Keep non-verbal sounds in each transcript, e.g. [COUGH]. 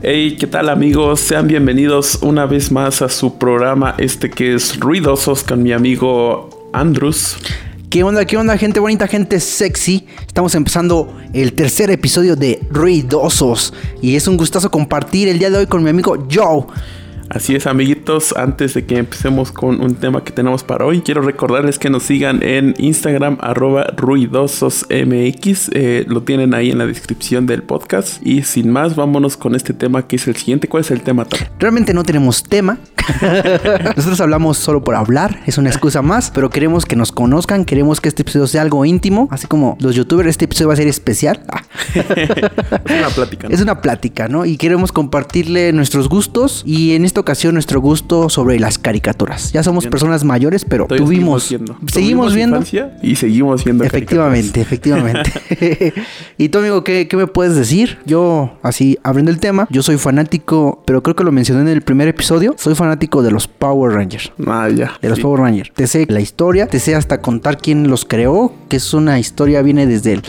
Hey, ¿qué tal amigos? Sean bienvenidos una vez más a su programa este que es Ruidosos con mi amigo Andrus. ¿Qué onda, qué onda, gente bonita, gente sexy? Estamos empezando el tercer episodio de Ruidosos y es un gustazo compartir el día de hoy con mi amigo Joe. Así es, amiguitos. Antes de que empecemos con un tema que tenemos para hoy, quiero recordarles que nos sigan en Instagram, arroba ruidososmx. Eh, lo tienen ahí en la descripción del podcast. Y sin más, vámonos con este tema que es el siguiente. ¿Cuál es el tema, Tom? Realmente no tenemos tema. [LAUGHS] Nosotros hablamos solo por hablar, es una excusa más, pero queremos que nos conozcan, queremos que este episodio sea algo íntimo, así como los youtubers, este episodio va a ser especial. [LAUGHS] es una plática. ¿no? Es una plática, ¿no? Y queremos compartirle nuestros gustos y en esta ocasión nuestro gusto sobre las caricaturas. Ya somos Bien. personas mayores, pero Todavía tuvimos, seguimos viendo. seguimos Y seguimos viendo. Efectivamente, efectivamente. [LAUGHS] [LAUGHS] y tú, amigo, ¿qué, qué me puedes decir? Yo, así, abriendo el tema, yo soy fanático, pero creo que lo mencioné en el primer episodio, soy fanático de los Power Rangers. Ah, ya. De los Sí. Power Rangers. Te sé la historia, te sé hasta contar quién los creó, que es una historia, viene desde, el,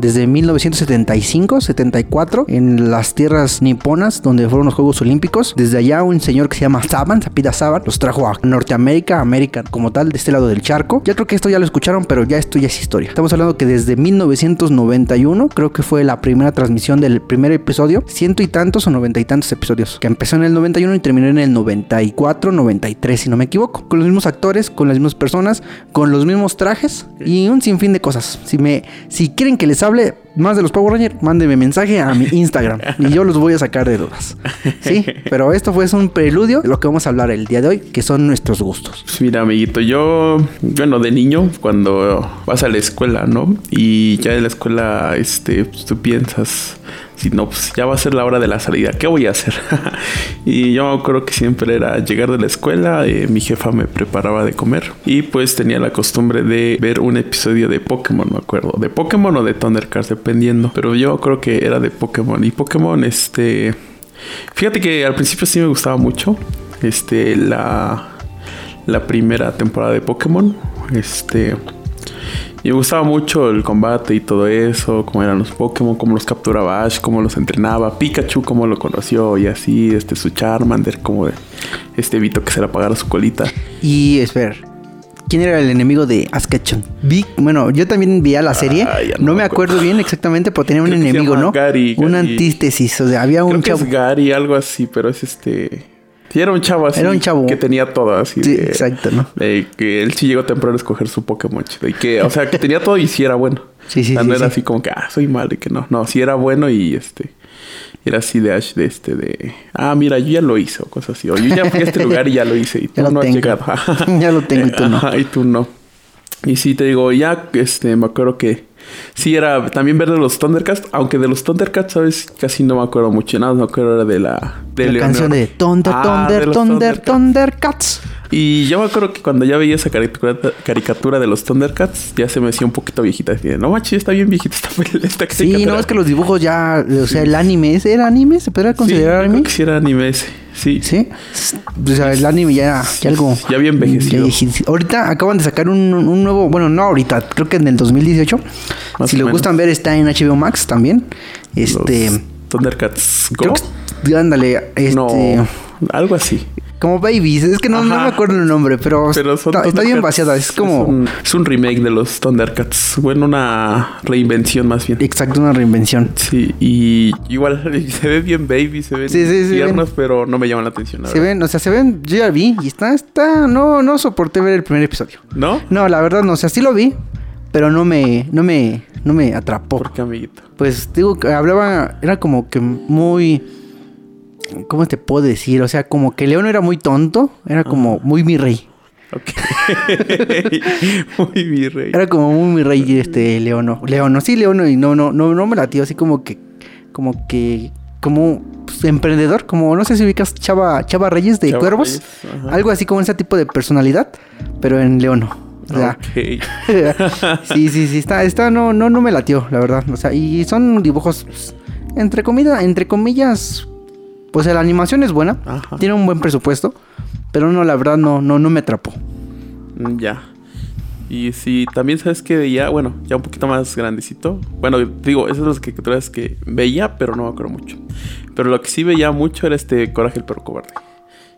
desde 1975, 74, en las tierras niponas, donde fueron los Juegos Olímpicos. Desde allá un señor que se llama Saban, Sapida Saban, los trajo a Norteamérica, América como tal, de este lado del charco. Ya creo que esto ya lo escucharon, pero ya esto ya es historia. Estamos hablando que desde 1991, creo que fue la primera transmisión del primer episodio, ciento y tantos o noventa y tantos episodios, que empezó en el 91 y terminó en el 94, 93, si no me equivoco. Con los mismos actores, con las mismas personas, con los mismos trajes y un sinfín de cosas. Si me, si quieren que les hable más de los Power Rangers, mándenme mensaje a mi Instagram y yo los voy a sacar de dudas. Sí, pero esto fue un preludio de lo que vamos a hablar el día de hoy, que son nuestros gustos. Pues mira, amiguito, yo, bueno, de niño, cuando vas a la escuela, ¿no? Y ya en la escuela, este, pues, tú piensas, si no, pues ya va a ser la hora de la salida, ¿qué voy a hacer? [LAUGHS] y yo acuerdo que siempre era llegar de la escuela, eh, mi jefa me preparaba de comer y pues tenía la costumbre de ver un episodio de Pokémon, me acuerdo, de Pokémon o de Thundercats, dependiendo, pero yo creo que era de Pokémon y Pokémon, este, fíjate que al principio sí me gustaba mucho, este, la la primera temporada de Pokémon. Este. Y me gustaba mucho el combate y todo eso, cómo eran los Pokémon, cómo los capturaba Ash, cómo los entrenaba, Pikachu, cómo lo conoció y así, este, su Charmander, como de este Vito que se le apagara su colita. Y espera, ¿quién era el enemigo de Ash Ketchum? Vi, bueno, yo también vi a la serie. Ah, no, no me acuerdo bien exactamente, pero tenía un Creo enemigo, ¿no? Gary, Una Gary. antítesis, o sea, había Creo un que chavo. es Gary, algo así, pero es este. Sí, era un chavo así. Era un chavo. Que tenía todo así. Sí, de- exacto, ¿no? de que él sí llegó temprano a escoger su Pokémon chido. Y que, o sea, que tenía todo y sí era bueno. Sí, sí, O sea, sí, no era sí. así como que, ah, soy malo y que no. No, sí era bueno y este. Era así de Ash, de este, de. Ah, mira, yo ya lo hice o cosas así. O yo ya fui a este [LAUGHS] lugar y ya lo hice y tú no has tengo. llegado. [LAUGHS] Ya lo tengo y tú no. [LAUGHS] Ajá, y tú no. Y sí, te digo, ya, este, me acuerdo que sí era también ver de los Thundercats, aunque de los Thundercats, ¿sabes? Casi no me acuerdo mucho, nada, me acuerdo era de la... De la Leonor. canción de Thunder, Ah, de Thunder, Thunder, Thundercats. Thundercats. Y yo me acuerdo que cuando ya veía esa caricatura, caricatura de los Thundercats, ya se me hacía un poquito viejita. Así de, no manches, está bien viejita esta, [LAUGHS] esta Sí, caricatura". no, es que los dibujos ya, o sea, el anime, ¿ese ¿era anime? ¿Se podría Sí, considerar creo anime? que sí era anime ese. Sí. Sí. O sea, el anime ya, ya algo. Ya había envejecido. Ahorita acaban de sacar un, un nuevo, bueno, no ahorita, creo que en el 2018. Más si o les menos. gustan ver, está en HBO Max también. Este. Los Thundercats que- ándale, este. No, algo así. Como Babies, es que no, me acuerdo el nombre, pero, está, está bien vaciada. Es como. un, es un remake de los Thundercats. Bueno, una reinvención más bien. Exacto, una reinvención. Sí, y igual [LAUGHS] se ve bien baby, se ven Sí, sí, pero no me llaman la atención. la Se verdad. ven, o sea, se ven, yo ya vi y está, está, no, no soporté ver el primer episodio. ¿No? No, la verdad no, o sea, sí lo vi, pero no me, no me, no me atrapó. ¿Por qué, amiguito? Pues digo que hablaba, era como que muy, ¿cómo te puedo decir? O sea, como que León era muy tonto, era como muy mi rey. Ok. [LAUGHS] Muy virrey. Era como muy mi rey este Leono. Leono, sí, Leono, y no, no, no, no me latió así como que, como que, como pues, emprendedor, como no sé si ubicas Chava, Chava Reyes de Chava Cuervos. Reyes. Algo así como ese tipo de personalidad, pero en Leono. O sea, [LAUGHS] sí, sí, sí, está, está, no, no, no me latió, la verdad. O sea, y son dibujos, pues, entre comillas, entre comillas, pues la animación es buena, Ajá. tiene un buen presupuesto, pero no, la verdad, no, no, no me atrapó. Mm, Ya. Y sí, también sabes que veía, bueno, ya un poquito más grandecito. Bueno, digo, esas son las caricaturas que veía, pero no me acuerdo mucho. Pero lo que sí veía mucho era este Coraje el perro cobarde.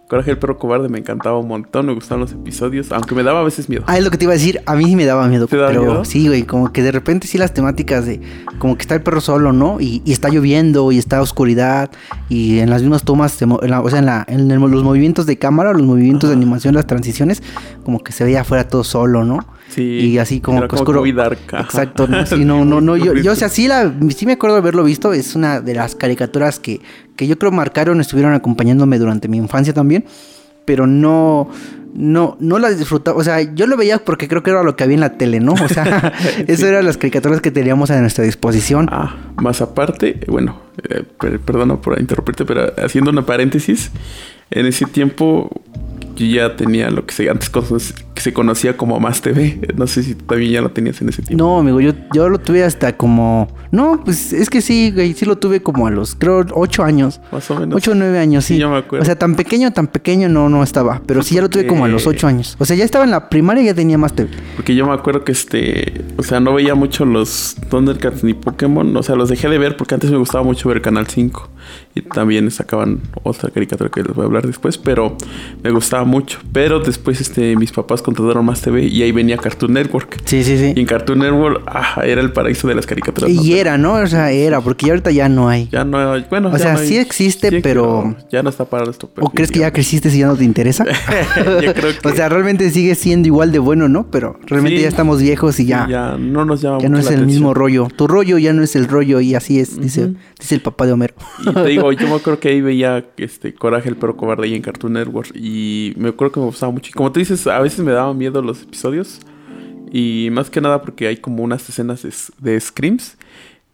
Coraje el perro cobarde me encantaba un montón, me gustaban los episodios, aunque me daba a veces miedo. Ah, es lo que te iba a decir, a mí sí me daba miedo. ¿Te daba pero miedo? sí, güey, como que de repente sí las temáticas de, como que está el perro solo, ¿no? Y, y está lloviendo y está oscuridad y en las mismas tomas, en la- o sea, en, la- en el- los movimientos de cámara, los movimientos de animación, las transiciones, como que se veía afuera todo solo, ¿no? Sí. Y así como era oscuro. Exacto, ¿no? [LAUGHS] Sí, no, no, no. Yo, yo, o sea, sí, la, sí me acuerdo de haberlo visto. Es una de las caricaturas que, que yo creo marcaron, estuvieron acompañándome durante mi infancia también. Pero no, no, no las disfrutaba. O sea, yo lo veía porque creo que era lo que había en la tele, ¿no? O sea, [LAUGHS] eso eran las caricaturas que teníamos a nuestra disposición. Ah, más aparte, bueno, eh, per- perdona por interrumpirte, pero haciendo una paréntesis, en ese tiempo yo ya tenía lo que se antes que se conocía como Más TV. No sé si también ya lo tenías en ese tiempo. No, amigo, yo, yo lo tuve hasta como. No, pues es que sí, güey, sí lo tuve como a los, creo, ocho años. Más o menos. Ocho o nueve años, sí. Sí, yo me acuerdo. O sea, tan pequeño, tan pequeño no, no estaba. Pero sí ya lo tuve como a los Porque- ocho años. O sea, ya estaba en la primaria y ya tenía más TV. Porque yo me acuerdo que este, o sea, no veía mucho los Thundercats ni Pokémon, o sea, los dejé de ver porque antes me gustaba mucho ver Canal 5 y también sacaban otra caricatura que les voy a hablar después, pero me gustaba mucho. Pero después este mis papás contrataron más TV y ahí venía Cartoon Network. Sí, sí, Y sí. en Cartoon Network ah, era el paraíso de las caricaturas. ¿no? Y era, ¿no? O sea, era, porque ya ahorita ya no hay. Ya no, bueno, O ya sea, no hay- sí existe, pero- ya no está para esto. ¿O crees que ya creciste y ya no te interesa? [LAUGHS] Yo creo que- [LAUGHS] O sea, realmente sigue siendo igual de bueno, ¿no? Pero realmente Sí. ya estamos viejos y ya, ya, ya no nos llama no mucho es la el mismo rollo. Tu rollo ya no es el rollo y así es, dice, dice el papá de Homero. Y te digo, yo me acuerdo que ahí veía este Coraje el perro cobarde ahí en Cartoon Network. Y me acuerdo que me gustaba mucho. Y como tú dices, a veces me daban miedo los episodios. Y más que nada porque hay como unas escenas de, de screams.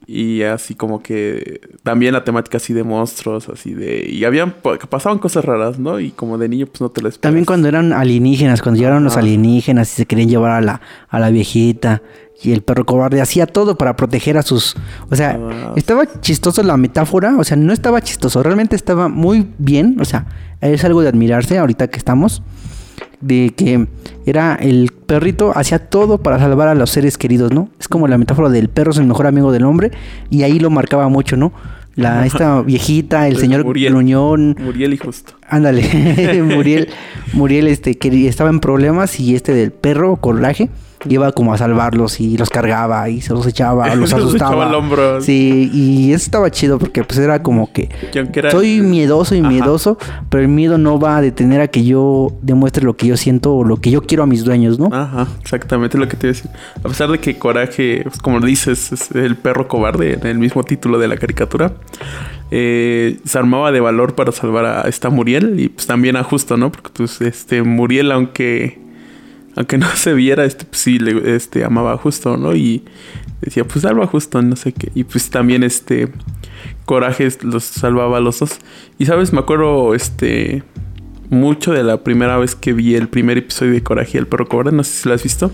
Y así como que también la temática así de monstruos, así de... Y habían, pasaban cosas raras, ¿no? Y como de niño pues no te lo esperas. También cuando eran alienígenas, cuando llegaron los alienígenas y se querían llevar a la, a la viejita. Y el perro cobarde hacía todo para proteger a sus... O sea, estaba chistoso la metáfora. O sea, no estaba chistoso. Realmente estaba muy bien. O sea, es algo de admirarse ahorita que estamos. De que era el perrito hacía todo para salvar a los seres queridos, ¿no? Es como la metáfora del perro es el mejor amigo del hombre. Y ahí lo marcaba mucho, ¿no? La, esta viejita, el Pues señor Muriel. Gruñón, Muriel y justo. Ándale, [LAUGHS] Muriel, [LAUGHS] Muriel este, que estaba en problemas y este del perro, coraje, iba como a salvarlos y los cargaba y se los echaba, [LAUGHS] los Los asustaba. al hombro. Sí, y eso estaba chido porque pues era como que era- soy miedoso y Ajá. miedoso, pero el miedo no va a detener a que yo demuestre lo que yo siento o lo que yo quiero a mis dueños, ¿no? Ajá, exactamente lo que te iba a decir. A pesar de que Coraje, pues, como dices, es el perro cobarde en el mismo título de la caricatura, eh, se armaba de valor para salvar a esta Muriel y pues también a Justo, ¿no? Porque pues este Muriel, aunque aunque no [LAUGHS] se viera, este pues, sí le este, amaba a Justo, ¿no? Y decía, pues salva a Justo, no sé qué. Y pues también este Coraje los salvaba a los dos. Y sabes, me acuerdo este mucho de la primera vez que vi el primer episodio de Coraje y el perro cobarde, no sé si lo has visto,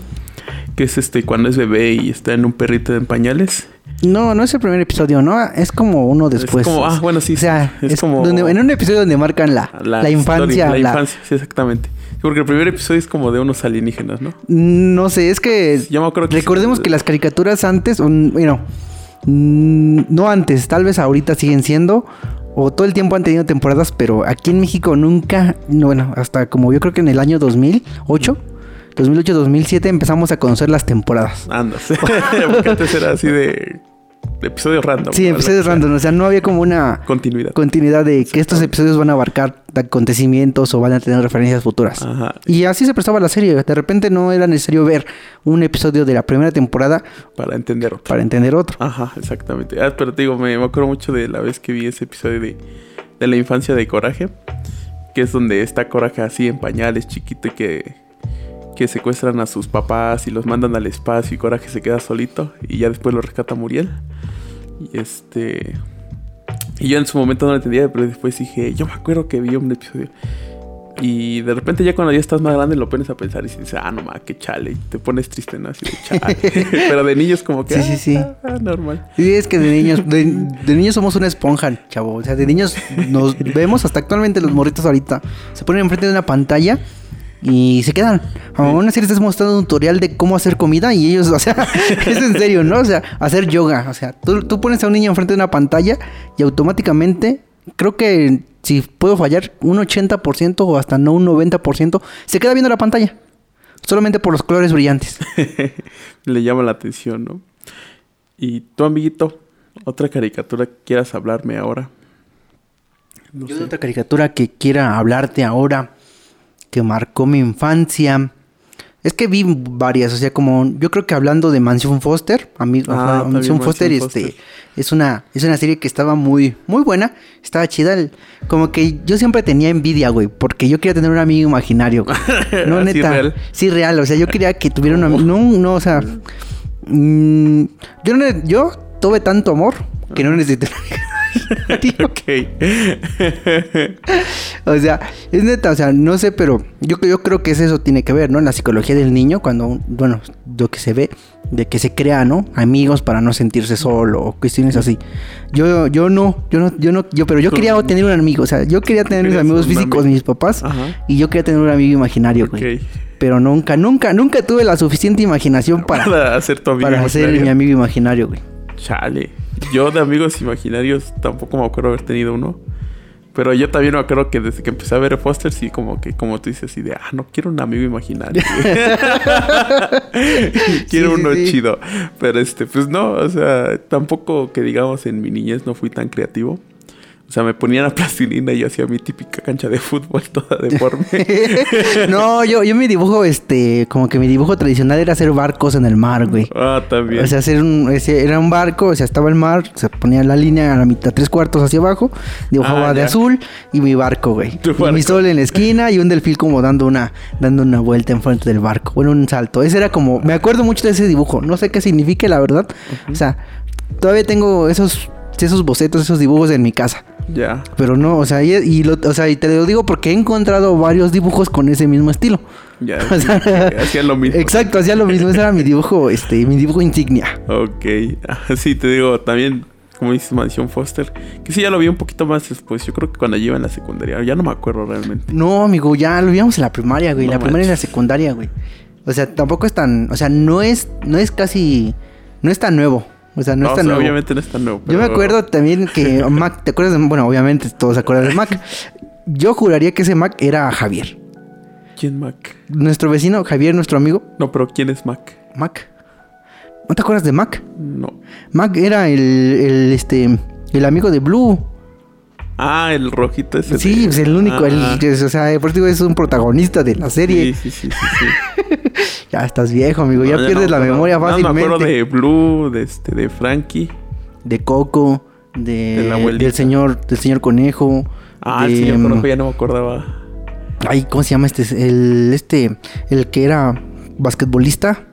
que es este cuando es bebé y está en un perrito en pañales. No, no es el primer episodio, ¿no? Es como uno después. como- ah, bueno, sí, O sea, es es, como- donde- en un episodio donde marcan la, la, infancia. la, la- infancia, sí, exactamente. Porque el primer episodio es como de unos alienígenas, ¿no? No sé, es que Yo me acuerdo que recordemos que las caricaturas antes, bueno, mm, no antes, tal vez ahorita siguen siendo o todo el tiempo han tenido temporadas, pero aquí en México nunca, no, bueno, hasta como yo creo que en el año 2008, 2008-2007 empezamos a conocer las temporadas. Andas. [LAUGHS] porque antes era así de episodios random. Sí, episodios random, o sea, no había como una Continuidad. continuidad de que estos episodios van a abarcar acontecimientos o van a tener referencias futuras. Ajá. Y así se prestaba la serie. De repente no era necesario ver un episodio de la primera temporada Para entender otro. para entender otro. Ajá, exactamente. Ah, pero te digo, me, me acuerdo mucho de la vez que vi ese episodio de, de la infancia de Coraje, que es donde está Coraje así en pañales, chiquito, y que, que secuestran a sus papás y los mandan al espacio y Coraje se queda solito y ya después lo rescata Muriel. Y este... Y yo en su momento no lo entendía, pero después dije, yo me acuerdo que vi un episodio. Y de repente ya cuando ya estás más grande lo pones a pensar y dices, ah, no ma, qué chale. Y te pones triste, ¿no? Así de chale. [LAUGHS] pero de niños como que... Sí, sí, sí. "Ah, ah, normal. Sí, es que de niños, de, de niños somos una esponja, chavo. O sea, de niños nos vemos hasta actualmente los morritos ahorita. Se ponen enfrente de una pantalla y se quedan. Aún así les estás mostrando un tutorial de cómo hacer comida y ellos, o sea, [LAUGHS] es en serio, ¿no? O sea, hacer yoga. O sea, tú, tú pones a un niño enfrente de una pantalla y automáticamente, creo que si puedo fallar, un 80% o hasta no un 90%, se queda viendo la pantalla. Solamente por los colores brillantes. [LAUGHS] Le llama la atención, ¿no? Y tu amiguito, otra caricatura que quieras hablarme ahora. No Yo de otra caricatura que quiera hablarte ahora, que marcó mi infancia. Es que vi varias, o sea, como yo creo que hablando de Mansion Foster, amigo, ah, Mansion, Foster, este, es una, es una serie que estaba muy, muy buena, estaba chida, como que yo siempre tenía envidia, güey, porque yo quería tener un amigo imaginario, [LAUGHS] no neta, sí real. sí real, o sea, yo quería que tuviera un amigo, no, no, o sea, mm, yo no, yo tuve tanto amor que no necesité [LAUGHS] ok. [LAUGHS] o sea, es neta, o sea, no sé, pero yo, yo creo que eso tiene que ver, ¿no? En la psicología del niño, cuando, bueno, lo que se ve, de que se crea, ¿no? Amigos para no sentirse solo o cuestiones así. Yo, yo no, yo no, yo no, yo, pero yo quería tener un amigo, o sea, yo quería tener mis amigos físicos, mis papás, y yo quería tener un amigo imaginario, güey. Pero nunca, nunca, nunca tuve la suficiente imaginación para, para hacer tu amigo para hacer mi amigo imaginario, güey. Chale. Yo de amigos imaginarios tampoco me acuerdo haber tenido uno. Pero yo también me acuerdo que desde que empecé a ver Foster, sí, como que, como tú dices, así de, ah, no quiero un amigo imaginario. [LAUGHS] [LAUGHS] quiero uno chido. Pero este, pues no, o sea, tampoco que digamos en mi niñez no fui tan creativo. O sea, me ponían a plastilina y yo hacía mi típica cancha de fútbol [LAUGHS] toda deforme. [LAUGHS] no, yo, yo mi dibujo, este, como que mi dibujo tradicional era hacer barcos en el mar, güey. Ah, también. O sea, hacer un, ese, era un barco, o sea, estaba el mar, se ponía la línea a la mitad, tres cuartos hacia abajo, dibujaba ah, de azul y mi barco, güey. Y mi sol en la [LAUGHS] esquina y un delfín como dando una, dando una vuelta enfrente del barco. Bueno, un salto. Ese era como, me acuerdo mucho de ese dibujo. No sé qué significa, la verdad. O sea, todavía tengo esos, esos bocetos, esos dibujos en mi casa. Ya. Pero no, o sea, y, o sea, y te lo digo porque he encontrado varios dibujos con ese mismo estilo. Ya, [LAUGHS] hacían lo mismo. Exacto, hacía lo mismo. Ese era mi dibujo, este, mi dibujo insignia. Ok. Sí, te digo, también, como dices, Mansión Foster, que sí, ya lo vi un poquito más después. Yo creo que cuando iba en la secundaria, ya no me acuerdo realmente. No, amigo, ya lo vimos en la primaria, güey. la primaria y la secundaria, güey. O sea, tampoco es tan, o sea, no es, no es casi, no es tan nuevo. O sea, no, está nuevo. Obviamente no está nuevo. Yo me acuerdo también que [LAUGHS] Mac, ¿te acuerdas? De, bueno, obviamente todos se acuerdan de Mac. [LAUGHS] Yo juraría que ese Mac era Javier. ¿Quién Mac? Nuestro vecino, Javier, nuestro amigo. No, pero ¿quién es Mac? Mac. ¿No te acuerdas de Mac? No. Mac era el, el este, el amigo de Blue. Ah, el rojito ese. Sí, es el único. El, ah. o sea, por eso es un protagonista de la serie. Sí, sí, sí, sí. [LAUGHS] [LAUGHS] ya estás viejo, amigo. ya pierdes la memoria fácilmente. No, me acuerdo de Blue, de este, de Frankie. De Coco, de, del señor, del señor Conejo. Ah, el señor Conejo ya no me acordaba. Ay, ¿cómo se llama este? El, este, el que era basquetbolista.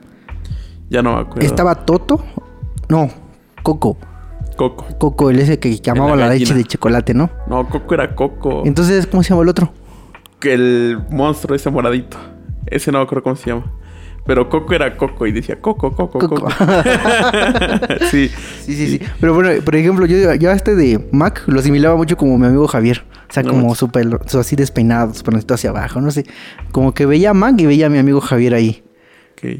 Ya no me acuerdo. Estaba Toto. No, Coco. Coco. Coco, el ese que llamaba la, leche de chocolate, ¿no? No, Coco era Coco. Entonces, ¿cómo se llama el otro? Que el monstruo ese moradito. Ese no me acuerdo cómo se llama. Pero Coco era Coco y decía Coco, Coco, Coco. [LAUGHS] sí. Sí, sí, sí. Pero bueno, por ejemplo, yo, yo este de Mac lo asimilaba mucho como mi amigo Javier. O sea, como súper, así despeinado, súper hacia abajo, no sé. Como que veía a Mac y veía a mi amigo Javier ahí. Ok.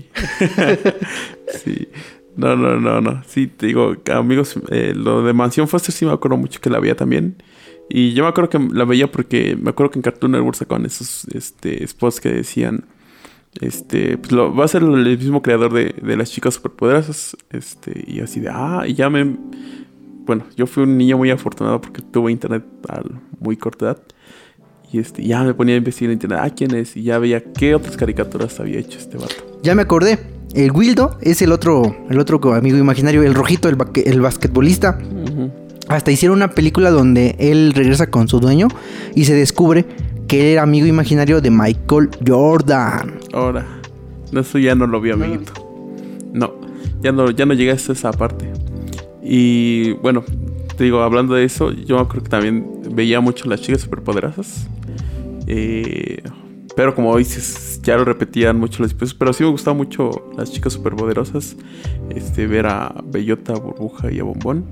[LAUGHS] sí. No, no, no, no. Sí, te digo, amigos, eh, lo de Mansión Foster sí me acuerdo mucho que la veía también. Y yo me acuerdo que la veía porque me acuerdo que en Cartoon Network sacaban esos este, spots que decían, este, pues lo, va a ser el mismo creador de, de las chicas superpoderosas. Este, y así de, ah, y ya me... Bueno, yo fui un niño muy afortunado porque tuve internet a muy corta edad. Y este, ya me ponía a investigar en internet, ah, ¿quién es? Y ya veía qué otras caricaturas había hecho este vato. Ya me acordé. El Wildo es el otro, el otro amigo imaginario, el rojito, el, el basquetbolista. Hasta hicieron una película donde él regresa con su dueño y se descubre que él era amigo imaginario de Michael Jordan. Ahora, eso ya no lo vi, amiguito. No, ya no, ya no llegué hasta esa parte. Y bueno, te digo, hablando de eso, yo creo que también veía mucho las chicas superpoderosas. Eh, pero como dices, ya lo repetían mucho los episodios. Pero sí me gustaba mucho las chicas superpoderosas. Este, ver a Bellota, Burbuja y a Bombón.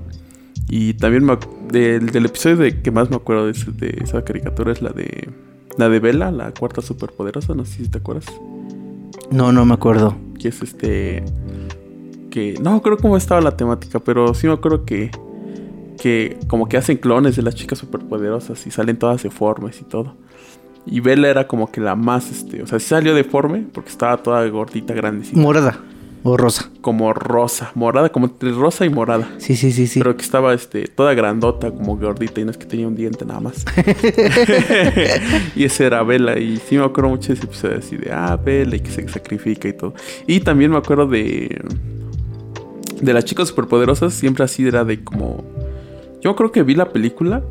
Y también del, episodio de que más me acuerdo de, esa caricatura es la de La de Bella, la cuarta superpoderosa, no sé si te acuerdas. No, no me acuerdo. Que es este. Que. No creo cómo estaba la temática, pero sí me acuerdo que. Que como que hacen clones de las chicas superpoderosas y salen todas deformes y todo. Y Bella era como que la más, este. O sea, salió deforme porque estaba toda gordita, grandecita. Morada o rosa. Como rosa, morada, como entre rosa y morada. Sí, sí, sí, sí. Pero que estaba este, toda grandota, como gordita, y no es que tenía un diente nada más. [LAUGHS] [LAUGHS] y ese era Bella. Y sí me acuerdo mucho de ese episodio así de ah, Bella y que se sacrifica y todo. Y también me acuerdo de. De las chicas superpoderosas, siempre así era de como. Yo creo que vi la película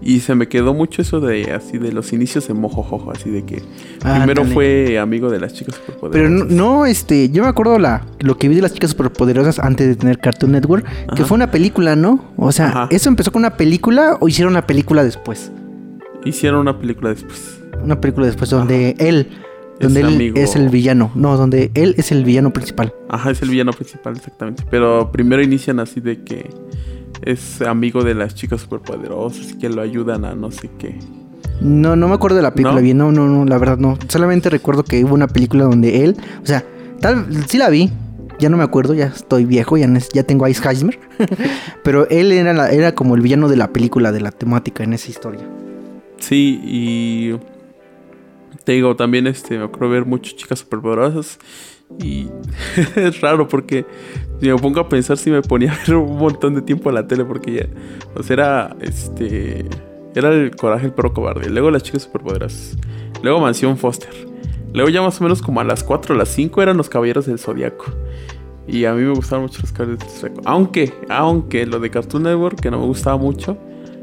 y se me quedó mucho eso de así de los inicios de Mojojojo, así de que primero fue amigo de las chicas superpoderosas. Pero no, este, yo me acuerdo la, lo que vi de las chicas superpoderosas antes de tener Cartoon Network, que fue una película, ¿no? O sea, ¿eso empezó con una película o hicieron una película después? Hicieron una película después. Una película después donde él donde él es el villano. No, donde él es el villano principal. Ajá, es el villano principal, exactamente. Pero primero inician así de que es amigo de las chicas superpoderosas que lo ayudan a no sé qué. No, no me acuerdo de la película bien, no, no, no, la verdad no. Solamente recuerdo que hubo una película donde él, o sea, tal, sí la vi, ya no me acuerdo, ya estoy viejo, ya, ya tengo Alzheimer. [LAUGHS] pero él era, era como el villano de la película, de la temática en esa historia. Sí, y te digo, también este, me acuerdo ver muchas chicas superpoderosas. Y [LAUGHS] es raro porque si me pongo a pensar si me ponía [LAUGHS] a ver un montón de tiempo a la tele porque ya, o sea, era este era el coraje el perro cobarde, luego las chicas superpoderosas, luego Mansión Foster. Luego ya más o menos como a las 4 o las 5 eran los caballeros del zodiaco. Y a mí me gustaban mucho los caballeros del zodiaco. Aunque, aunque lo de Cartoon Network, que no me gustaba mucho,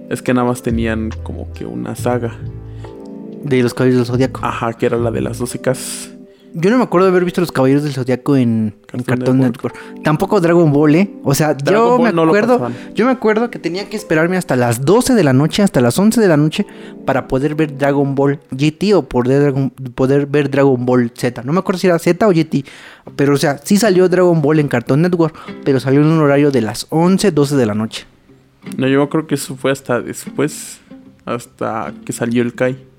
es que nada más tenían como que una saga. De los caballeros del zodiaco. Ajá, que era la de las 12 casas. Yo no me acuerdo de haber visto los Caballeros del Zodiaco en Cartoon, Network. Tampoco Dragon Ball, ¿eh? O sea, yo me acuerdo, yo me acuerdo que tenía que esperarme hasta las 12 de la noche, hasta las 11 de la noche para poder ver Dragon Ball GT o poder, poder ver Dragon Ball Z. No me acuerdo si era Z o GT, pero o sea, sí salió Dragon Ball en Cartoon Network, pero salió en un horario de las 11, 12 de la noche. No, yo creo que eso fue hasta después, hasta que salió el Kai.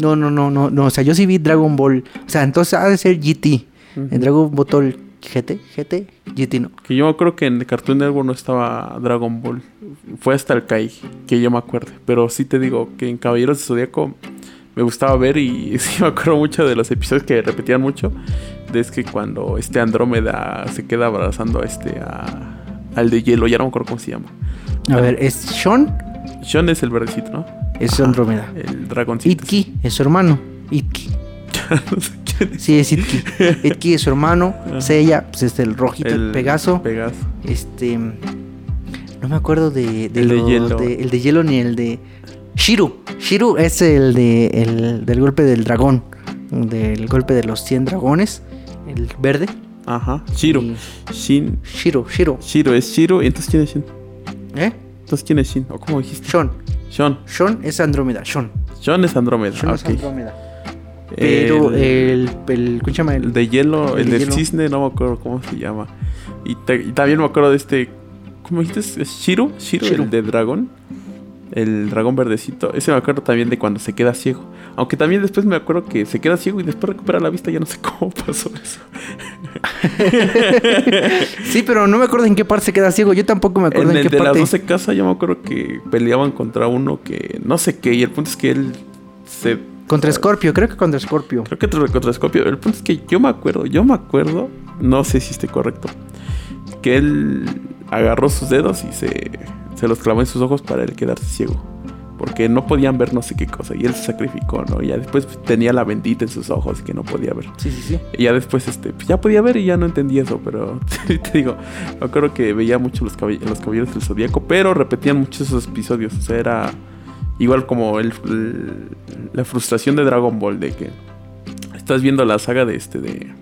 No, no, no, no, no. O sea, yo sí vi Dragon Ball. O sea, entonces ha de ser GT. En Dragon Ball GT, GT, GT no. Que yo creo que en Cartoon Network no estaba Dragon Ball. Fue hasta el Kai, que yo me acuerdo. Pero sí te digo que en Caballeros de Zodíaco me gustaba ver y [LAUGHS] sí me acuerdo mucho de los episodios que repetían mucho. De es que cuando este Andrómeda se queda abrazando a este al de hielo, ya no me acuerdo cómo se llama. A ver, ¿es Sean? Sean es el verdecito, ¿no? Es Andrómeda. El dragoncito. Itki es su hermano. Itki. [LAUGHS] Sí, es Itki. Itki es su hermano. Seiya, pues es el rojito, el Pegaso. Pegaso. Este. No me acuerdo de. el de hielo. el de hielo ni el de. Shiru. Shiru es el de el, del golpe del dragón. Del golpe de los 100 dragones. El verde. Ajá. Shiru. Shin. Shiro, Shiro. Shiro es Shiro. ¿Y entonces quién es Shin? ¿Eh? Entonces quién es Shin? ¿O cómo dijiste? Sean. Sean. Sean es Andrómeda. Sean. Sean es Andrómeda. Sean es Andrómeda. Pero el, el, ¿cómo se llama? El, de hielo, el, del cisne, no me acuerdo cómo se llama. Y, también me acuerdo de este, ¿cómo dijiste? ¿Es Shiro? Shiro, el de dragón. El dragón verdecito. Ese me acuerdo también de cuando se queda ciego. Aunque también después me acuerdo que se queda ciego y después recupera la vista. Ya no sé [LAUGHS] cómo pasó eso. [LAUGHS] sí, pero no me acuerdo en qué parte se queda ciego. Yo tampoco me acuerdo en, en qué de parte. las 12 casas yo me acuerdo que peleaban contra uno que no sé qué. Y el punto es que él se contra Scorpio, creo que contra Scorpio. Creo que contra Scorpio. El punto es que yo me acuerdo, yo me acuerdo, no sé si esté correcto, que él agarró sus dedos y se, se los clavó en sus ojos para él quedarse ciego. Porque no podían ver no sé qué cosa. Y él se sacrificó, ¿no? Y ya después tenía la bendita en sus ojos que no podía ver. Sí, sí, sí. Y ya después, este, pues ya podía ver y ya no entendía eso. Pero [LAUGHS] te digo, me acuerdo que veía mucho los, caball los caballeros del zodiaco. Pero repetían muchos esos episodios. O sea, era Igual como el, el, la frustración de Dragon Ball de que estás viendo la saga de este de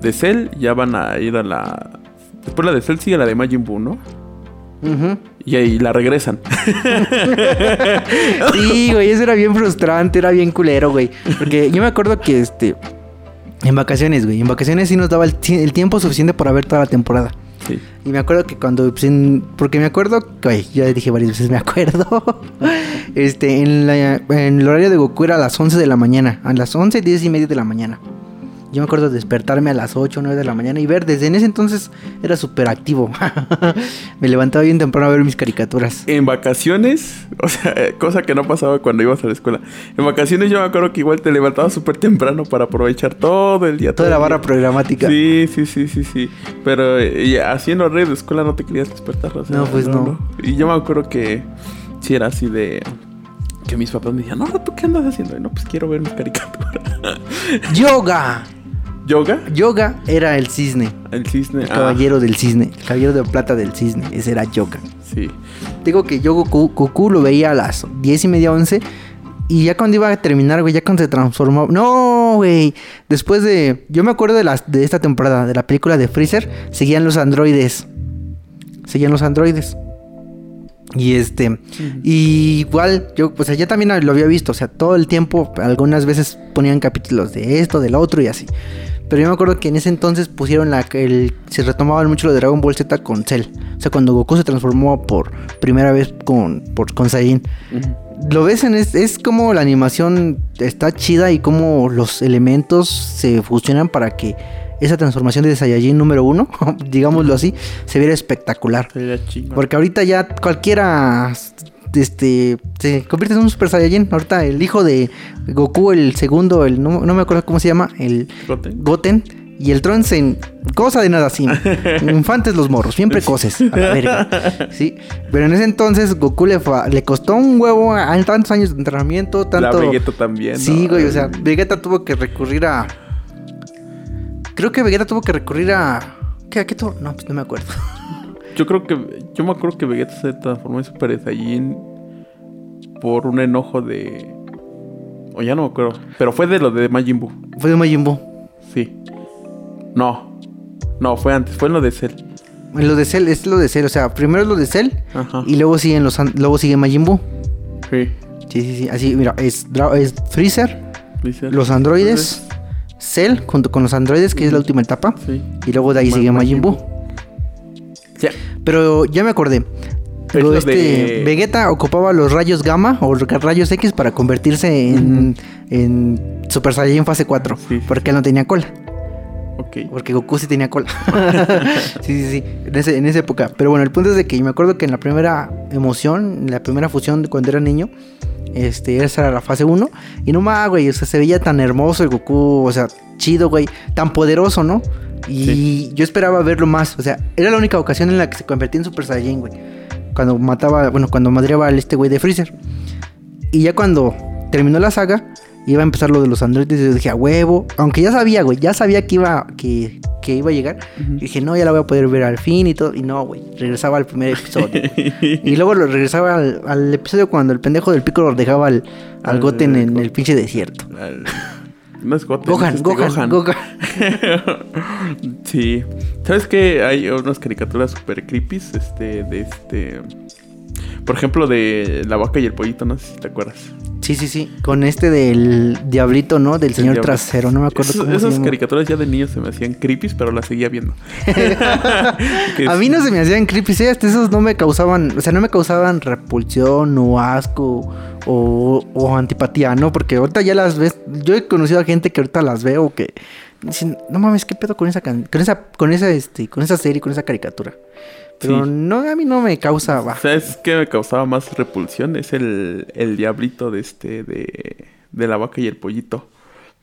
de Cell, ya van a ir a la después la de Cell sigue la de Majin Buu, ¿no? Uh -huh. Y ahí la regresan. [LAUGHS] sí, güey, eso era bien frustrante, era bien culero, güey. Porque yo me acuerdo que este en vacaciones, güey, en vacaciones sí nos daba el, el tiempo suficiente para ver toda la temporada. Sí. Y me acuerdo que cuando. pues, en- porque me acuerdo. Ay, ya dije varias veces, me acuerdo. [LAUGHS] este, en, la- en el horario de Goku era a las 11 de la mañana. A las 11, 10 y media de la mañana. Yo me acuerdo de despertarme a las 8, 9 de la mañana y ver. Desde en ese entonces era súper activo. [LAUGHS] me levantaba bien temprano a ver mis caricaturas. En vacaciones, o sea, eh, cosa que no pasaba cuando ibas a la escuela. En vacaciones yo me acuerdo que igual te levantabas súper temprano para aprovechar todo el día. Toda la barra programática. Sí, sí, sí, sí, sí. Pero eh, así en horario de escuela no te querías despertar. o sea, No, pues no. Y yo me acuerdo que sí era así de... Que mis papás me decían, no, ¿tú qué andas haciendo? Y no, pues quiero ver mis caricaturas. [LAUGHS] ¡Yoga! ¿Yoga? Yoga era el cisne. El cisne. El ah, caballero del cisne. El caballero de plata del cisne. Ese era Yoga. sí. Digo que yo Goku, Goku lo veía a las 10 y media, 11. Y ya cuando iba a terminar, güey, ya cuando se transformó. No, güey. Después de. Yo me acuerdo de, las, de esta temporada, de la película de Freezer. Seguían los androides. Seguían los androides. Y este. Y igual, yo, pues ya también lo había visto. O sea, todo el tiempo, algunas veces ponían capítulos de esto, del otro y así. Pero yo me acuerdo que en ese entonces pusieron la el se retomaban mucho lo de Dragon Ball Z con Cell. O sea, cuando Goku se transformó por primera vez con por con Saiyan. Lo ves en es, es como la animación está chida y como los elementos se fusionan para que esa transformación de Saiyajin número uno, [LAUGHS] digámoslo así, se viera espectacular. Porque ahorita ya cualquiera este se convierte en un Super Saiyajin. Ahorita el hijo de Goku, el segundo, el no, no me acuerdo cómo se llama, el Goten. Goten y el Trunks en cosa de nada así. [LAUGHS] Infantes los morros, bien precoces, a la verga. [LAUGHS] Sí, pero en ese entonces Goku le, fa- le costó un huevo a a tantos años de entrenamiento, tanto La Vegeta también. Sí, ¿no? güey, o sea, Vegeta tuvo que recurrir a Creo que Vegeta tuvo que recurrir a ¿Qué, a qué tuvo? No, pues no me acuerdo. [LAUGHS] Yo creo que. Yo me acuerdo que Vegeta se transformó en Super Saiyajin por un enojo de. O ya no me acuerdo. Pero fue de lo de Majin Buu. Fue de Majin Buu. Sí. No. No, fue antes. Fue en lo de Cell. En Lo de Cell, es lo de Cell, o sea, primero es lo de Cell Ajá. y luego siguen los an- luego sigue Majin Buu. Sí. Sí, sí, sí, así, mira, es, es Freezer, Dice- los androides, Cell junto con los androides, que es la última etapa, Sí. y luego de ahí sigue Majin Buu. Ya. Pero ya me acordé. Pero este de- Vegeta ocupaba los rayos gamma o rayos X para convertirse en, en Super Saiyan fase 4, Sí. porque él no tenía cola. Porque Goku sí tenía cola. [LAUGHS] [LAUGHS] sí, sí, sí. En, ese- en esa época. Pero bueno, el punto es de que yo me acuerdo que en la primera emoción, en la primera fusión cuando era niño, este, esa era la fase 1. Y no más, güey. O sea, se veía tan hermoso el Goku. O sea, chido, güey. Tan poderoso, ¿no? Y Sí. yo esperaba verlo más. O sea, era la única ocasión en la que se convertía en Super Saiyan, güey. Cuando mataba, bueno, cuando madreaba al este güey de Freezer. Y ya cuando terminó la saga, iba a empezar lo de los androides. Y yo dije, a huevo. Aunque ya sabía, güey, ya sabía que iba, que, que iba a llegar. Y dije, no, ya la voy a poder ver al fin y todo. Y no, güey, regresaba al primer episodio. [LAUGHS] y luego lo regresaba al, al episodio cuando el pendejo del Piccolo dejaba al, al Al Goten en el pinche desierto. No es Goten. Gohan, es este Gohan, Gohan. [LAUGHS] sí. ¿Sabes que Hay unas caricaturas super creepy. Este, de este. Por ejemplo, de la vaca y el pollito, no sé si te acuerdas. Sí, sí, sí. Con este del diablito, ¿no? Del señor diablo. trasero, no me acuerdo Esos- cómo se Esas llama. caricaturas ya de niños se me hacían creepy, pero las seguía viendo. [LAUGHS] A es- mí no se me hacían creepy. Hasta esos no me causaban, o sea, no me causaban repulsión o asco o, o antipatía, ¿no? Porque ahorita ya las ves, yo he conocido a gente que ahorita las veo que dicen, no mames, ¿qué pedo con esa can- con esa, con esa, este, con esa serie, con esa caricatura? Pero Sí. no, a mí no me causa. ¿Sabes qué me causaba más repulsión? Es el, el diablito de este, de, de la vaca y el pollito.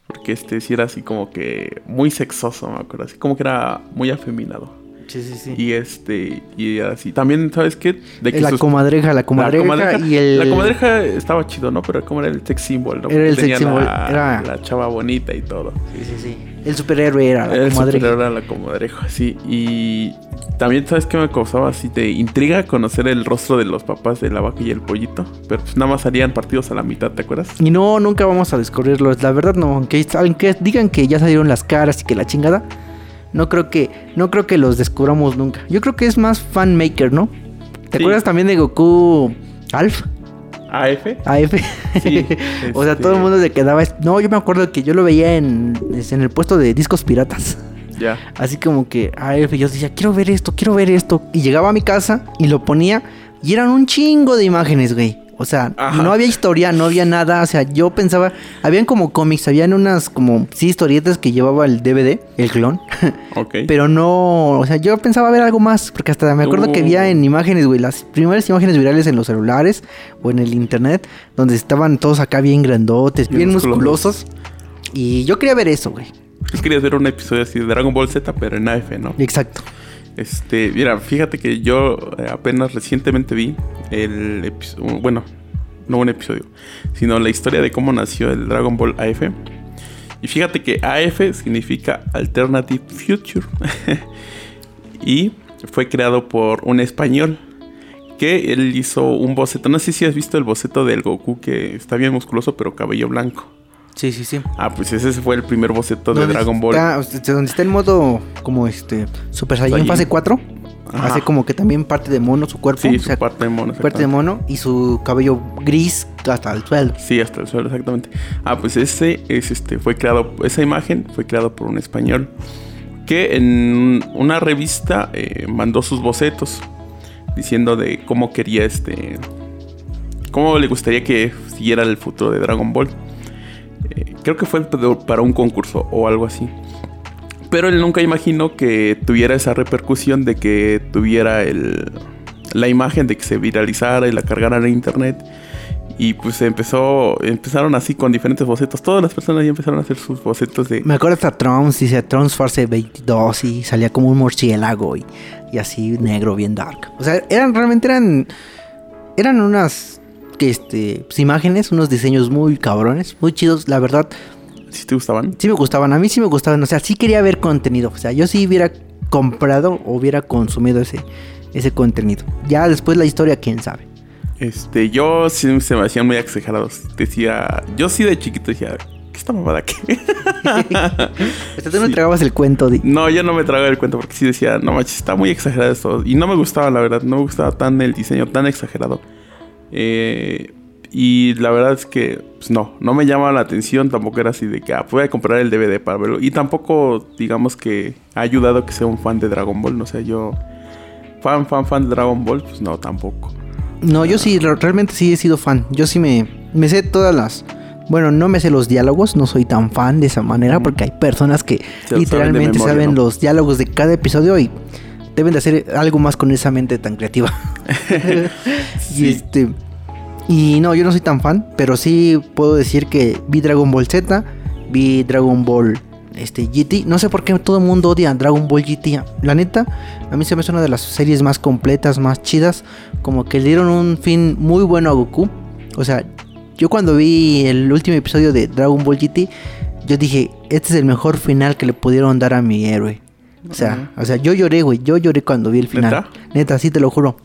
Porque este sí era así como que muy sexoso, me acuerdo. Así como que era muy afeminado. Sí, sí, sí. Y este, y así. También, ¿sabes qué? De la sus- comadreja, la comadreja, comadreja- y el... La comadreja estaba chido, ¿no? Pero como era el sex symbol, ¿no? Era el sex tenía symbol, La, era- la chava bonita y todo. Sí, sí, sí. El superhéroe era la el comadreja. superhéroe era la comadreja, sí. Y también, ¿sabes qué me causaba así de intriga? Conocer el rostro de los papás de la vaca y el pollito. Pero pues nada más salían partidos a la mitad, ¿te acuerdas? Y no, nunca vamos a descubrirlos. La verdad no, aunque, aunque digan que ya salieron las caras y que la chingada, no creo que, no creo que los descubramos nunca. Yo creo que es más fan maker, ¿no? ¿Te Sí. acuerdas también de Goku Alf? AF. AF. Sí, [LAUGHS] o sea, este- todo el mundo se quedaba. No, yo me acuerdo que yo lo veía en, en el puesto de discos piratas. Ya. Así como que, ay, yo decía, quiero ver esto, quiero ver esto. Y llegaba a mi casa y lo ponía y eran un chingo de imágenes, güey. O sea, Ajá. no había historia, no había nada. O sea, yo pensaba, habían como cómics, habían unas como, sí, historietas que llevaba el DVD, el clon. [LAUGHS] Ok. Pero no, o sea, yo pensaba ver algo más, porque hasta me acuerdo que Uh. había en imágenes, güey, las primeras imágenes virales en los celulares o en el internet, donde estaban todos acá bien grandotes, bien, Bien musculosos. Y yo quería ver eso, güey. Tú querías ver un episodio así de Dragon Ball Z, pero en AF, ¿no? Exacto. Este, mira, fíjate que yo eh, apenas recientemente vi el episodio, bueno, no un episodio, sino la historia de cómo nació el Dragon Ball AF. Y fíjate que AF significa Alternative Future. [LAUGHS] y fue creado por un español que él hizo un boceto. No sé si has visto el boceto del Goku que está bien musculoso pero cabello blanco. Sí, sí, sí. Ah, pues ese fue el primer boceto de Dragon Ball. Está, donde está en modo como este Super Saiyan Saiyan. fase 4. Ajá. Hace como que también parte de mono su cuerpo. Sí, o su sea, parte de mono. parte de mono y su cabello gris hasta el suelo. Sí, hasta el suelo, exactamente. Ah, pues ese es este, fue creado, esa imagen fue creada por un español que en una revista eh, mandó sus bocetos diciendo de cómo quería este, cómo le gustaría que siguiera el futuro de Dragon Ball. Creo que fue para un concurso o algo así. Pero él nunca imaginó que tuviera esa repercusión de que tuviera el, la imagen de que se viralizara y la cargaran en internet. Y pues empezó, empezaron así con diferentes bocetos. Todas las personas ya empezaron a hacer sus bocetos de... Me acuerdo hasta Trunks, dice Trunks Force 22 y salía como un murciélago y, y así negro, bien dark. O sea, eran realmente eran eran unas este pues, imágenes, unos diseños muy cabrones, muy chidos, la verdad. Si te gustaban. Sí me gustaban, a mí sí me gustaban, o sea, sí quería ver contenido, o sea, yo sí hubiera comprado o hubiera consumido ese ese contenido. Ya después la historia quién sabe. Este, yo sí se me hacían muy exagerados. Decía, yo sí de chiquito decía, ¿qué esta mamada qué? [LAUGHS] Hasta tú no Sí. tragabas el cuento de no, yo no me tragaba el cuento porque sí decía, no manches, está muy exagerado esto. Y no me gustaba, la verdad, no me gustaba tan el diseño tan exagerado. Eh, y la verdad es que, pues no, no me llamaba la atención. Tampoco era así de que, ah, voy a comprar el DVD para verlo. Y tampoco, digamos que ha ayudado a que sea un fan de Dragon Ball. No sé, yo, fan, fan, fan de Dragon Ball, pues no, tampoco. No, yo sí, re- realmente sí he sido fan. Yo sí me, me sé todas las... Bueno, no me sé los diálogos, no soy tan fan de esa manera porque hay personas que Se saben literalmente memoria, saben ¿no? los diálogos de cada episodio y deben de hacer algo más con esa mente tan creativa. [LAUGHS] Y este... Y no, yo no soy tan fan, pero sí puedo decir que vi Dragon Ball Z, vi Dragon Ball este, GT. No sé por qué todo el mundo odia Dragon Ball GT. La neta, a mí se me hace una de las series más completas, más chidas. Como que le dieron un fin muy bueno a Goku. O sea, yo cuando vi el último episodio de Dragon Ball GT, yo dije, este es el mejor final que le pudieron dar a mi héroe. O sea, o sea, yo lloré, güey. Yo lloré cuando vi el final. ¿Neta? Neta, sí te lo juro.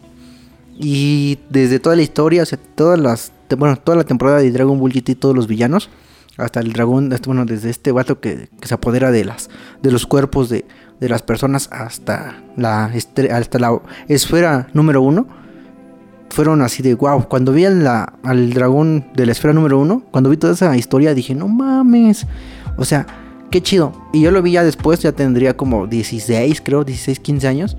Y desde toda la historia, o sea, todas las, bueno, toda la temporada de Dragon Ball GT, todos los villanos, hasta el dragón, bueno, desde este vato que, que se apodera de las, de los cuerpos de, de las personas hasta la, hasta la esfera número uno, fueron así de wow. Cuando vi al, la- al dragón de la esfera número uno, cuando vi toda esa historia, dije, no mames, o sea, qué chido. Y yo lo vi ya después, ya tendría como 16, creo, 16, 15 años.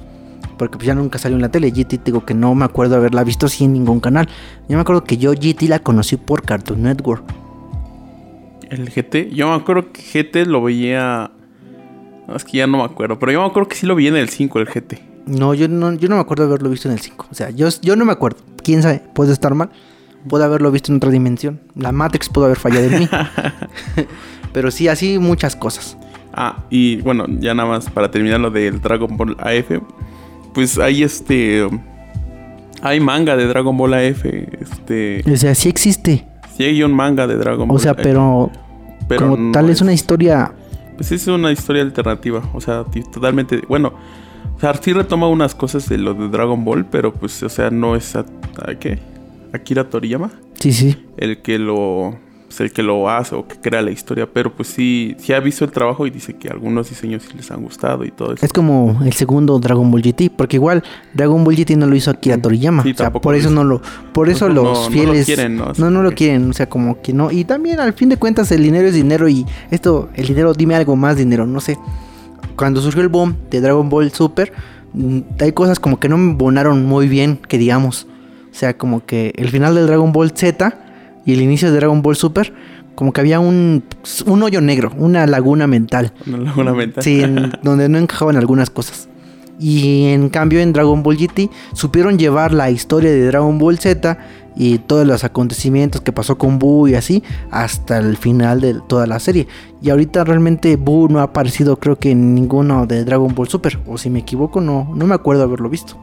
Porque pues ya nunca salió en la tele. GT digo que no me acuerdo haberla visto así en ningún canal. Yo me acuerdo que yo GT la conocí por Cartoon Network. El GT, yo me acuerdo que GT lo veía. Es que ya no me acuerdo, pero yo me acuerdo que sí lo vi en el 5, el GT. No, yo no, yo no me acuerdo haberlo visto en el 5. O sea, yo, yo no me acuerdo. Quién sabe, puede estar mal. Puede haberlo visto en otra dimensión. La Matrix pudo haber fallado en mí. [LAUGHS] Pero sí, así muchas cosas. Ah, y bueno, ya nada más para terminar lo del Dragon Ball AF. Pues hay este. Hay manga de Dragon Ball AF. Este. O sea, sí existe. Sí hay un manga de Dragon Ball O sea, AF, pero, pero como no tal es una historia. Pues es una historia alternativa. O sea, totalmente. Bueno, o sea, sí retoma unas cosas de lo de Dragon Ball, pero pues, o sea, no es. A, ¿a ¿Qué? Akira Toriyama. Sí, sí. el que lo pues, el que lo hace o que crea la historia, pero pues sí, sí ha visto el trabajo y dice que algunos diseños sí les han gustado y todo eso. Es como el segundo Dragon Ball GT, porque igual Dragon Ball GT no lo hizo Akira Toriyama, Sí, o sea, por eso no lo, por eso No, no, los no lo fieles quieren, ¿no? no, no lo quieren, o sea, como que no, y también al fin de cuentas el dinero es dinero y esto, el dinero, dime algo más dinero, no sé, cuando surgió el boom de Dragon Ball Super, mm, hay cosas como que no me bonaron muy bien, que digamos. O sea, como que el final del Dragon Ball Z y el inicio de Dragon Ball Super, como que había un, un hoyo negro, una laguna mental. Una laguna mental. Sí, en- [LAUGHS] donde no encajaban algunas cosas. Y en cambio en Dragon Ball GT supieron llevar la historia de Dragon Ball Z y todos los acontecimientos que pasó con Buu y así hasta el final de toda la serie. Y ahorita realmente Buu no ha aparecido creo que en ninguno de Dragon Ball Super. O si me equivoco no, no me acuerdo haberlo visto.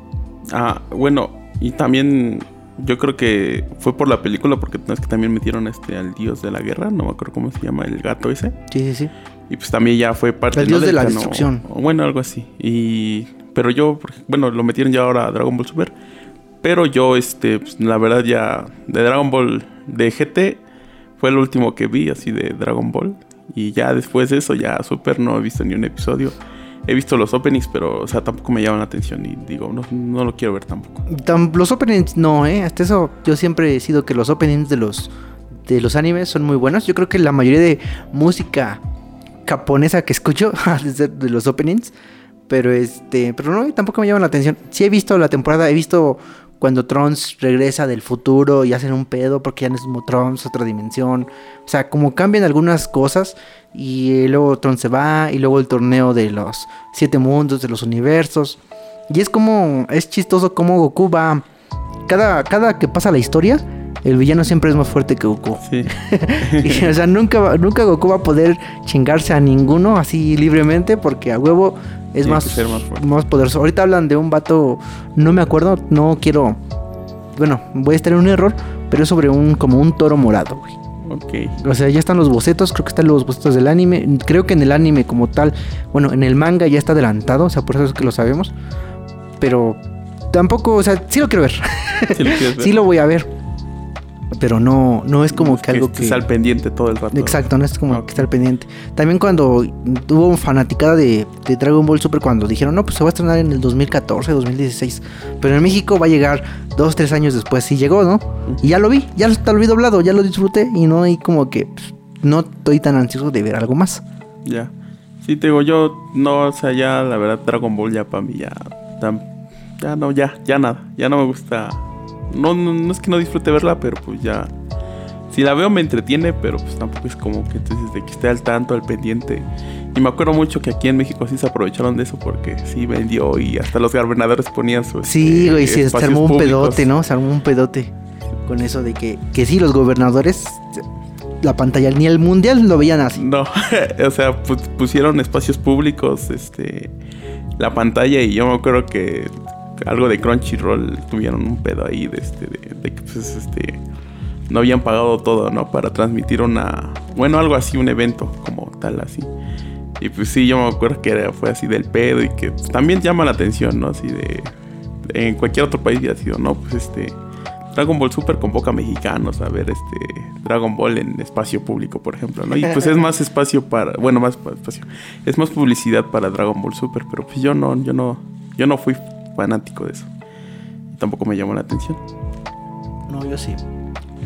Ah, bueno, y también yo creo que fue por la película porque es que también metieron este al dios de la guerra, no me acuerdo cómo se llama el gato ese. Sí, sí, sí. Y pues también ya fue parte El ¿no? dios de la canon- destrucción. o bueno, algo así. Y pero yo, bueno, lo metieron ya ahora a Dragon Ball Super. Pero yo, este, pues, la verdad ya de Dragon Ball de GT fue el último que vi así de Dragon Ball. Y ya después de eso, ya Super no he visto ni un episodio. He visto los openings, pero, o sea, tampoco me llaman la atención. Y digo, no, no lo quiero ver tampoco. Tam- los openings no, eh. Hasta eso yo siempre he sido que los openings de los de los animes son muy buenos. Yo creo que la mayoría de música japonesa que escucho [LAUGHS] es de, los openings, pero este, pero no, tampoco me llama la atención. Sí he visto la temporada, he visto cuando Trunks regresa del futuro y hacen un pedo porque ya no es como Trunks, otra dimensión. O sea, como cambian algunas cosas y luego Trunks se va y luego el torneo de los siete mundos, de los universos. Y es como, es chistoso como Goku va, cada, cada que pasa la historia, el villano siempre es más fuerte que Goku. Sí. [LAUGHS] Y, o sea, nunca, nunca Goku va a poder chingarse a ninguno así libremente porque a huevo es más, más poderoso. Ahorita hablan de un vato, no me acuerdo, no quiero, bueno, voy a estar en un error, pero es sobre un, como un toro morado, güey. ok. O sea, ya están los bocetos, creo que están los bocetos del anime. Creo que en el anime como tal, bueno, en el manga ya está adelantado, o sea, por eso es que lo sabemos. Pero tampoco, o sea, sí lo quiero ver. Si lo [LAUGHS] ver. sí lo voy a ver. Pero no, no es como que, algo que... estés al pendiente todo el rato. Exacto, no es como Ok. que estar pendiente. También cuando tuvo fanaticada de, de Dragon Ball Super, cuando dijeron, no, pues se va a estrenar en el 2014, 2016. Pero en México va a llegar dos, tres años después. Sí llegó, ¿no? Y ya lo vi, ya lo, lo vi doblado, ya lo disfruté. Y no hay como que pues, no estoy tan ansioso de ver algo más. Ya. Sí, te digo, yo no, o sea, ya la verdad Dragon Ball ya para mí ya ya no, ya, ya nada, ya no me gusta. No, no, no es que no disfrute verla, pero pues ya si la veo me entretiene, pero pues tampoco es como que entonces de que esté al tanto, al pendiente. Y me acuerdo mucho que aquí en México sí se aprovecharon de eso porque sí vendió y hasta los gobernadores ponían su Sí, este, güey, sí, se armó un públicos. pedote, ¿no? Se armó un pedote con eso de que, que sí, los gobernadores, la pantalla, ni el mundial lo veían así. No, [LAUGHS] o sea, pu- pusieron espacios públicos, este, la pantalla y yo me acuerdo que algo de Crunchyroll tuvieron un pedo ahí de este, de, que pues este, no habían pagado todo, ¿no? Para transmitir una, bueno, algo así, un evento como tal, así. Y pues sí, yo me acuerdo que era, fue así del pedo y que pues, también llama la atención, ¿no? Así de, en cualquier otro país hubiera sido, ¿no? Pues este, Dragon Ball Super convoca a mexicanos a ver este Dragon Ball en espacio público, por ejemplo, ¿no? Y pues es más espacio para, bueno, más pa- espacio, es más publicidad para Dragon Ball Super, pero pues yo no, yo no, yo no fui fanático de eso. Tampoco me llamó la atención. No, yo sí.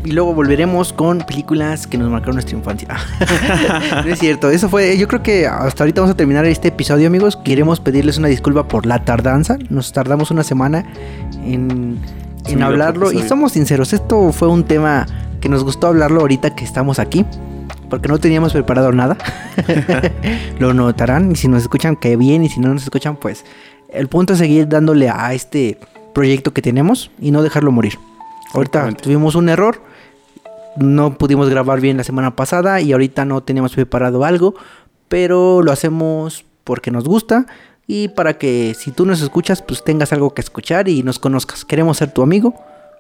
Y luego volveremos con películas que nos marcaron nuestra infancia. [LAUGHS] no es cierto, eso fue. Yo creo que hasta ahorita vamos a terminar este episodio, amigos. Queremos pedirles una disculpa por la tardanza. Nos tardamos una semana en, en hablarlo. Y somos sinceros, esto fue un tema que nos gustó hablarlo ahorita que estamos aquí. Porque no teníamos preparado nada. [LAUGHS] Lo notarán. Y si nos escuchan, que bien. Y si no nos escuchan, pues. El punto es seguir dándole a este proyecto que tenemos y no dejarlo morir. Ahorita tuvimos un error. No pudimos grabar bien la semana pasada y ahorita no teníamos preparado algo. Pero lo hacemos porque nos gusta y para que si tú nos escuchas, pues tengas algo que escuchar y nos conozcas. Queremos ser tu amigo.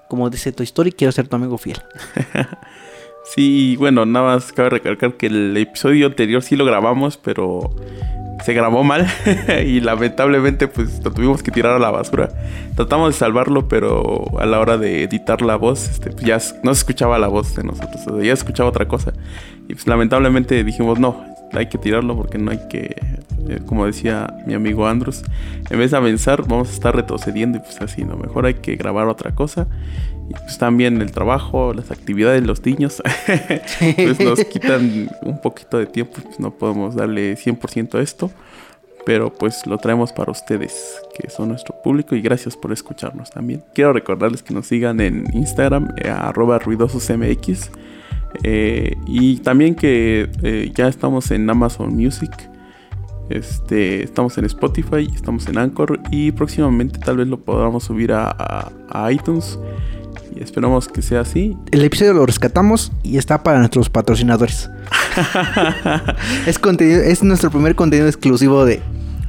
Como dice tu historia, quiero ser tu amigo fiel. [LAUGHS] Sí, bueno, nada más cabe recalcar que el episodio anterior sí lo grabamos, pero se grabó mal [LAUGHS] y lamentablemente pues lo tuvimos que tirar a la basura. Tratamos de salvarlo, pero a la hora de editar la voz, este, pues, ya no se escuchaba la voz de nosotros, ya se escuchaba otra cosa. Y pues lamentablemente dijimos, no, hay que tirarlo porque no hay que, eh, como decía mi amigo Andrus, en vez de avanzar vamos a estar retrocediendo y pues así, no, mejor hay que grabar otra cosa. Y pues también el trabajo, las actividades de los niños, [LAUGHS] pues nos quitan un poquito de tiempo, pues no podemos darle 100% a esto. pero pues lo traemos para ustedes, que son nuestro público y gracias por escucharnos también. Quiero recordarles que nos sigan en Instagram, eh, arroba ruidososmx, eh, y también que eh, ya estamos en Amazon Music. Este, estamos en Spotify, estamos en Anchor y próximamente tal vez lo podamos subir a, a iTunes y esperamos que sea así. El episodio lo rescatamos y está para nuestros patrocinadores. [LAUGHS] es, contenido, es nuestro primer contenido exclusivo de,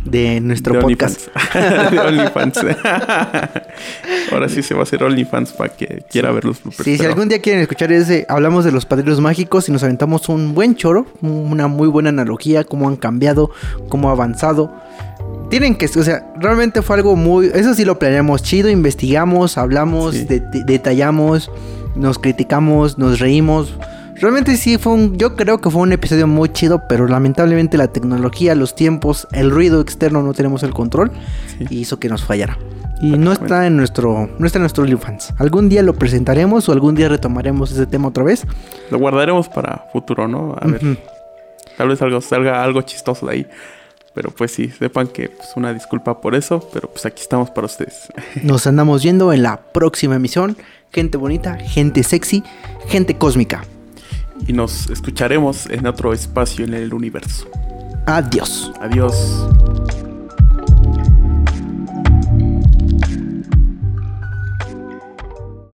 de nuestro podcast. [LAUGHS] de OnlyFans. [LAUGHS] Ahora sí se va a hacer OnlyFans para que quiera ver los bloopers. Sí, si algún día quieren escuchar ese, hablamos de los padrinos mágicos y nos aventamos un buen choro, una muy buena analogía, cómo han cambiado, cómo ha avanzado. Tienen que, o sea, realmente fue algo muy, eso sí lo planeamos chido, investigamos, hablamos, detallamos, nos criticamos, nos reímos. Realmente sí fue un, yo creo que fue un episodio muy chido, pero lamentablemente la tecnología, los tiempos, el ruido externo no tenemos el control y hizo que nos fallara. Y no está en nuestro, no está en nuestro OnlyFans. Algún día lo presentaremos o algún día retomaremos ese tema otra vez. Lo guardaremos para futuro, ¿no? A ver. Tal vez algo, salga algo chistoso de ahí. Pero pues sí, sepan que pues, una disculpa por eso, pero pues aquí estamos para ustedes. [LAUGHS] Nos andamos viendo en la próxima emisión. Gente bonita, gente sexy, gente cósmica. Y nos escucharemos en otro espacio en el universo. Adiós. Adiós.